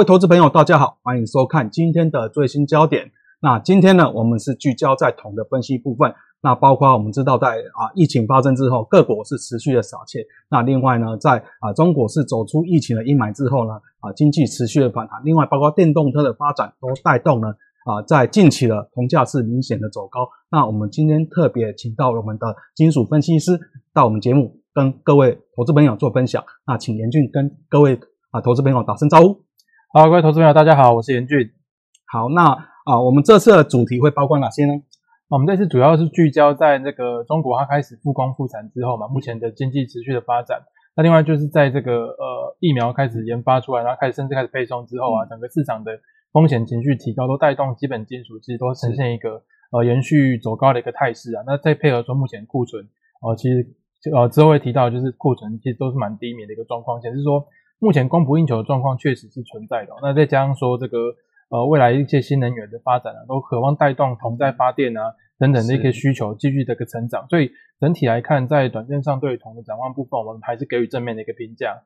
各位投资朋友，大家好，欢迎收看今天的最新焦点。那今天呢，我们是聚焦在铜的分析部分。那包括我们知道，在啊疫情发生之后，各国是持续的撒钱。那另外呢，在啊中国是走出疫情的阴霾之后呢，啊经济持续的反弹。另外，包括电动车的发展都带动了啊在近期的铜价是明显的走高。那我们今天特别请到我们的金属分析师到我们节目，跟各位投资朋友做分享。那请严俊跟各位啊投资朋友打声招呼。好，各位投资朋友，大家好，我是严俊。好，那啊，我们这次的主题会包括哪些呢？我们这次主要是聚焦在那个中国它开始复工复产之后嘛，目前的经济持续的发展。那另外就是在这个呃疫苗开始研发出来，然后开始甚至开始配送之后啊，整个市场的风险情绪提高，都带动基本金属其实都呈现一个呃延续走高的一个态势啊。那再配合说目前库存哦，其实呃之后会提到就是库存其实都是蛮低迷的一个状况，显示说。目前供不应求的状况确实是存在的，那再加上说这个呃未来一些新能源的发展啊，都渴望带动铜在发电啊等等的一些需求继续的一个成长，所以整体来看，在短线上对铜的展望部分，我们还是给予正面的一个评价。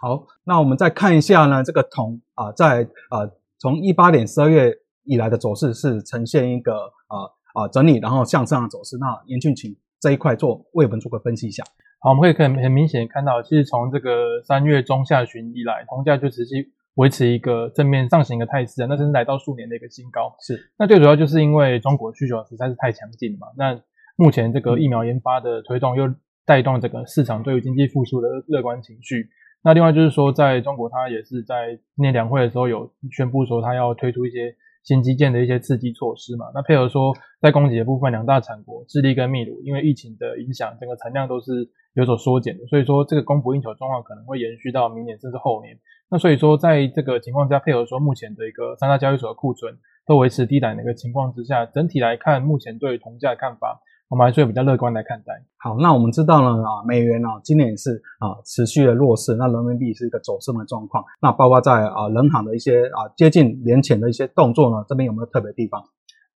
好，那我们再看一下呢，这个铜啊，在呃从一八年十二月以来的走势是呈现一个啊啊整理，然后向上的走势。那严俊请这一块做为我们做个分析一下。好，我们可以很很明显看到，其实从这个三月中下旬以来，铜价就持续维持一个正面上行的态势啊，那甚至来到数年的一个新高。是，那最主要就是因为中国需求实在是太强劲嘛。那目前这个疫苗研发的推动，又带动这个市场对于经济复苏的乐观情绪。那另外就是说，在中国，它也是在年两会的时候有宣布说，它要推出一些。新基建的一些刺激措施嘛，那配合说在供给的部分，两大产国智利跟秘鲁，因为疫情的影响，整个产量都是有所缩减的，所以说这个供不应求状况可能会延续到明年甚至后年。那所以说在这个情况下，配合说目前的一个三大交易所的库存都维持低档的一个情况之下，整体来看，目前对于铜价的看法。我们还是比较乐观来看待。好，那我们知道了啊，美元啊，今年也是啊持续的弱势，那人民币是一个走升的状况。那包括在啊人行的一些啊接近年前的一些动作呢，这边有没有特别地方？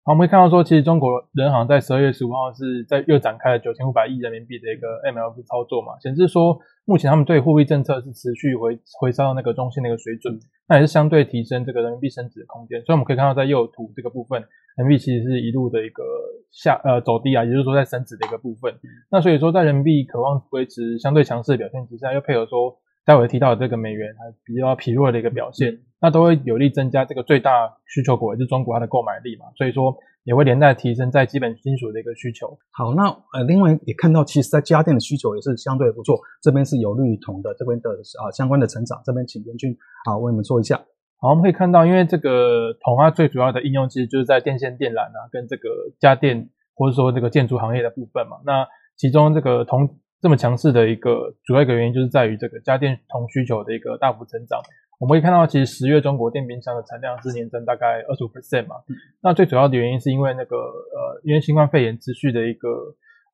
好，我们可以看到说，其实中国人行在十二月十五号是在又展开了九千五百亿人民币的一个 MLF 操作嘛，显示说目前他们对货币政策是持续回回烧到那个中心的一个水准，那也是相对提升这个人民币升值的空间。所以我们可以看到在右图这个部分，人民币其实是一路的一个下呃走低啊，也就是说在升值的一个部分。那所以说在人民币渴望维持相对强势的表现之下，又配合说。待会提到的这个美元还比较疲弱的一个表现，那都会有力增加这个最大需求国也是中国它的购买力嘛，所以说也会连带提升在基本金属的一个需求。好，那呃，另外也看到，其实在家电的需求也是相对不错，这边是有利于铜的这边的啊相关的成长，这边请袁军啊为我们说一下。好，我们可以看到，因为这个铜它最主要的应用其实就是在电线电缆啊，跟这个家电或者说这个建筑行业的部分嘛，那其中这个铜。这么强势的一个主要一个原因，就是在于这个家电铜需求的一个大幅增长。我们可以看到，其实十月中国电冰箱的产量是年增大概二十五 percent 嘛。那最主要的原因是因为那个呃，因为新冠肺炎持续的一个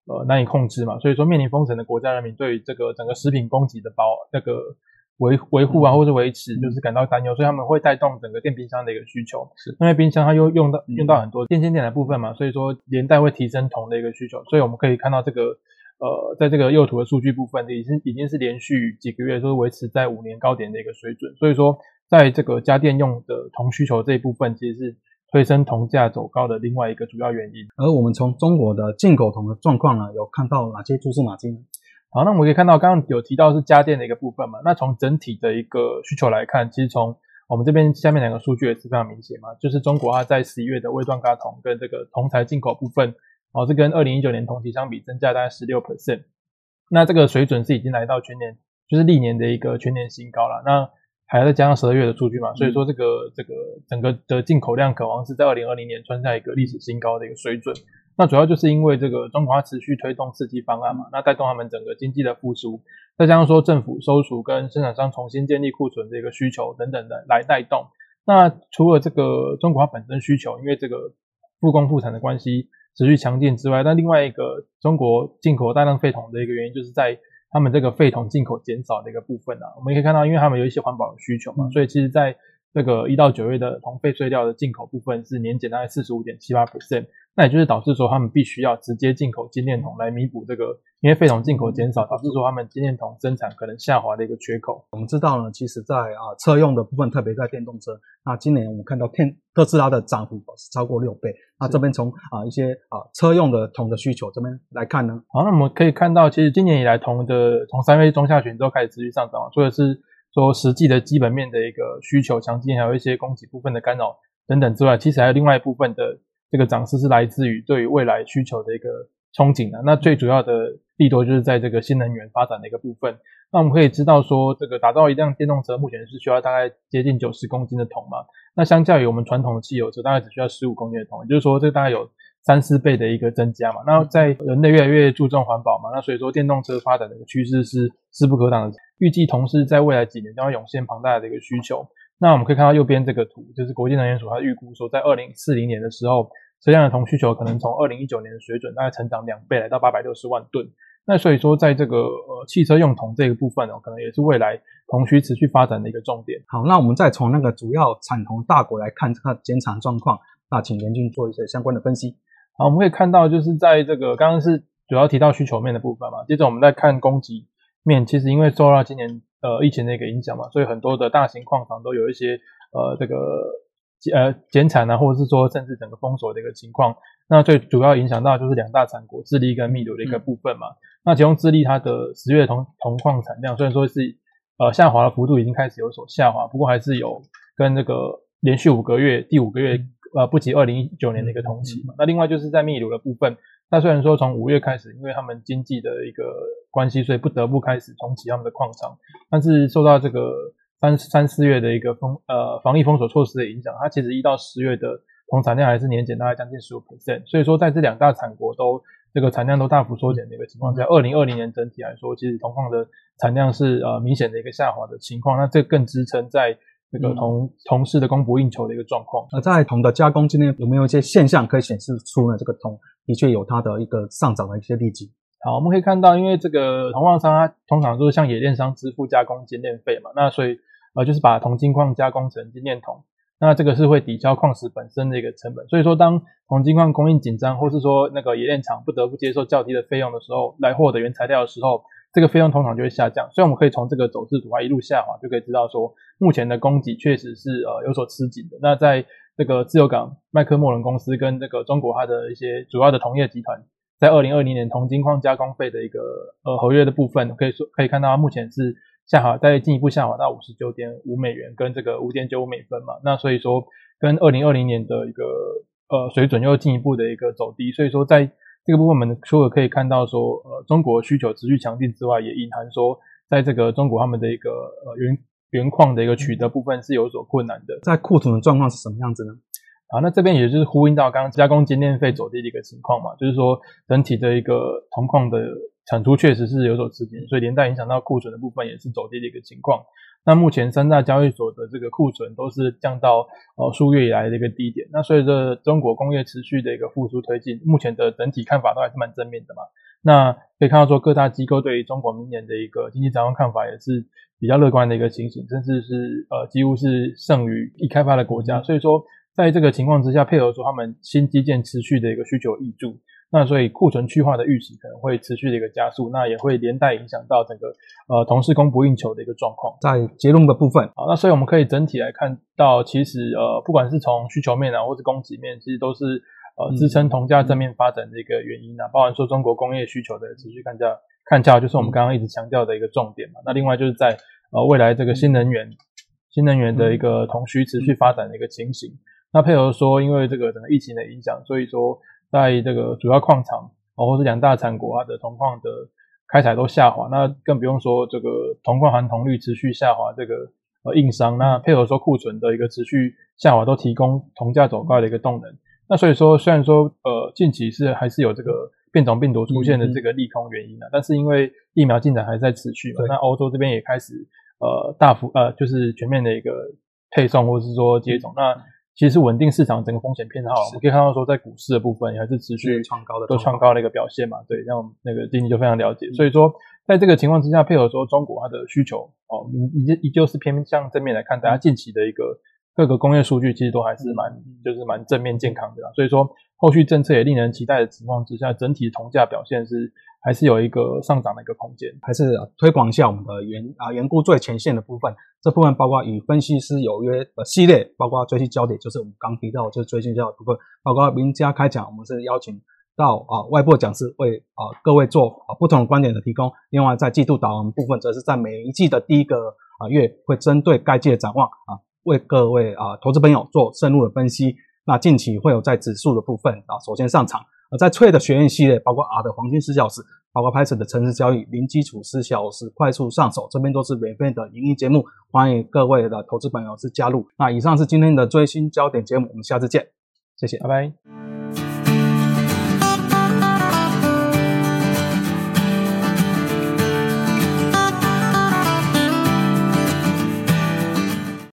呃难以控制嘛，所以说面临封城的国家人民对于这个整个食品供给的保那个维维护啊，或是维持，就是感到担忧，所以他们会带动整个电冰箱的一个需求。是，因为冰箱它又用到用到很多电线电缆部分嘛，所以说连带会提升铜的一个需求。所以我们可以看到这个。呃，在这个右图的数据部分，已经已经是连续几个月都维持在五年高点的一个水准，所以说，在这个家电用的铜需求这一部分，其实是推升铜价走高的另外一个主要原因。而我们从中国的进口铜的状况呢，有看到哪些蛛丝马迹呢？好，那我们可以看到，刚刚有提到是家电的一个部分嘛，那从整体的一个需求来看，其实从我们这边下面两个数据也是非常明显嘛，就是中国它在十一月的未断钢铜跟这个铜材进口部分。哦，这跟二零一九年同期相比，增加大概十六 percent，那这个水准是已经来到全年，就是历年的一个全年新高了。那还要再加上十二月的数据嘛，所以说这个这个整个的进口量，渴望是在二零二零年创下一个历史新高的一个水准。那主要就是因为这个中国它持续推动刺激方案嘛，那带动他们整个经济的复苏，再加上说政府收储跟生产商重新建立库存的一个需求等等的来带动。那除了这个中国它本身需求，因为这个复工复产的关系。持续强劲之外，但另外一个中国进口大量废铜的一个原因，就是在他们这个废铜进口减少的一个部分啊。我们可以看到，因为他们有一些环保的需求嘛，所以其实在这个一到九月的铜废碎料的进口部分是年减大概四十五点七八 percent。那也就是导致说他们必须要直接进口精炼铜来弥补这个，因为废铜进口减少，导致说他们精炼铜生产可能下滑的一个缺口。我们知道呢，其实在啊车用的部分，特别在电动车，那今年我们看到电特斯拉的涨幅是超过六倍。那这边从啊一些啊车用的铜的需求这边来看呢，好，那我们可以看到，其实今年以来铜的从三月中下旬都开始持续上涨，除了是说实际的基本面的一个需求强劲，还有一些供给部分的干扰等等之外，其实还有另外一部分的。这个涨势是来自于对于未来需求的一个憧憬的。那最主要的利多就是在这个新能源发展的一个部分。那我们可以知道说，这个打造一辆电动车目前是需要大概接近九十公斤的铜嘛。那相较于我们传统的汽油车，大概只需要十五公斤的铜，也就是说这大概有三四倍的一个增加嘛。那在人类越来越注重环保嘛，那所以说电动车发展的一个趋势是势不可挡的。预计同时在未来几年将会涌现庞大的一个需求。那我们可以看到右边这个图，就是国际能源署它预估说，在二零四零年的时候，车辆的铜需求可能从二零一九年的水准大概成长两倍，来到八百六十万吨。那所以说，在这个呃汽车用铜这个部分哦，可能也是未来铜需持续发展的一个重点。好，那我们再从那个主要产铜大国来看这个减产状况，那请严俊做一些相关的分析。好，我们可以看到，就是在这个刚刚是主要提到需求面的部分嘛，接着我们再看供给面，其实因为受到今年呃疫情的一个影响嘛，所以很多的大型矿场都有一些。呃，这个呃减产啊，或者是说甚至整个封锁的一个情况，那最主要影响到就是两大产国智利跟秘鲁的一个部分嘛。那其中智利它的十月铜铜矿产量虽然说是呃下滑的幅度已经开始有所下滑，不过还是有跟这个连续五个月第五个月呃不及二零一九年的一个同期嘛。那另外就是在秘鲁的部分，那虽然说从五月开始，因为他们经济的一个关系，所以不得不开始重启他们的矿场，但是受到这个。三三四月的一个封呃防疫封锁措施的影响，它其实一到十月的铜产量还是年减大概将近十五 percent，所以说在这两大产国都这个产量都大幅缩减的一个情况下，二零二零年整体来说，其实铜矿的产量是呃明显的一个下滑的情况，那这更支撑在这个铜铜市的供不应求的一个状况。那在铜的加工今天有没有一些现象可以显示出呢？这个铜的确有它的一个上涨的一些例子。好，我们可以看到，因为这个铜矿商它通常都是向冶炼商支付加工精炼费嘛，那所以呃，就是把铜精矿加工成精炼铜，那这个是会抵消矿石本身的一个成本。所以说，当铜精矿供应紧张，或是说那个冶炼厂不得不接受较低的费用的时候，来获得原材料的时候，这个费用通常就会下降。所以我们可以从这个走势图啊一路下滑，就可以知道说，目前的供给确实是呃有所吃紧的。那在这个自由港麦克莫伦公司跟这个中国它的一些主要的铜业集团，在二零二零年铜精矿加工费的一个呃合约的部分，可以说可以看到它目前是。下滑再进一步下滑到五十九点五美元，跟这个五点九五美分嘛，那所以说跟二零二零年的一个呃水准又进一步的一个走低，所以说在这个部分我们除了可以看到说呃中国需求持续强劲之外，也隐含说在这个中国他们的一个呃原原矿的一个取得部分是有所困难的。在库存的状况是什么样子呢？啊，那这边也就是呼应到刚刚加工精炼费走低的一个情况嘛，就是说整体的一个铜矿的。产出确实是有所吃紧，所以连带影响到库存的部分也是走低的一个情况。那目前三大交易所的这个库存都是降到呃数月以来的一个低点。那随着中国工业持续的一个复苏推进，目前的整体看法都还是蛮正面的嘛。那可以看到说各大机构对于中国明年的一个经济展望看法也是比较乐观的一个情形，甚至是呃几乎是胜于已开发的国家。所以说在这个情况之下，配合说他们新基建持续的一个需求挹注。那所以库存去化的预期可能会持续的一个加速，那也会连带影响到整个呃同事供不应求的一个状况。在结论的部分，好，那所以我们可以整体来看到，其实呃不管是从需求面啊，或是供给面，其实都是呃支撑铜价正面发展的一个原因啊。包含说中国工业需求的持续看价看价，就是我们刚刚一直强调的一个重点嘛。那另外就是在呃未来这个新能源新能源的一个同需持续发展的一个情形。那配合说，因为这个整个疫情的影响，所以说。在这个主要矿场，哦，或是两大产国它的铜矿的开采都下滑，那更不用说这个铜矿含铜率持续下滑，这个呃硬伤，那配合说库存的一个持续下滑，都提供铜价走高的一个动能。那所以说，虽然说呃近期是还是有这个变种病毒出现的这个利空原因的，但是因为疫苗进展还在持续嘛，那欧洲这边也开始呃大幅呃就是全面的一个配送或者是说接种，那。其实是稳定市场整个风险偏好，我们可以看到说，在股市的部分也还是持续创高的，都创高的一个表现嘛。对，让那个经济就非常了解。所以说，在这个情况之下，配合说中国它的需求哦，依依旧是偏向正面来看，大家近期的一个各个工业数据其实都还是蛮就是蛮正面健康的啦，所以说后续政策也令人期待的情况之下，整体铜价表现是还是有一个上涨的一个空间。还是推广一下我们的原啊员工最前线的部分，这部分包括与分析师有约的系列，包括最新焦点，就是我们刚提到就是最新焦点部分，包括名家开讲，我们是邀请到啊外部讲师为啊各位做啊不同的观点的提供。另外在季度导航部分，则是在每一季的第一个啊月会针对该季的展望啊。为各位啊投资朋友做深入的分析。那近期会有在指数的部分啊，首先上场。而在翠的学院系列，包括 R 的黄金四小时，包括 Python 的城市交易零基础四小时快速上手，这边都是免费的影音节目，欢迎各位的投资朋友是加入。那以上是今天的最新焦点节目，我们下次见，谢谢，拜拜。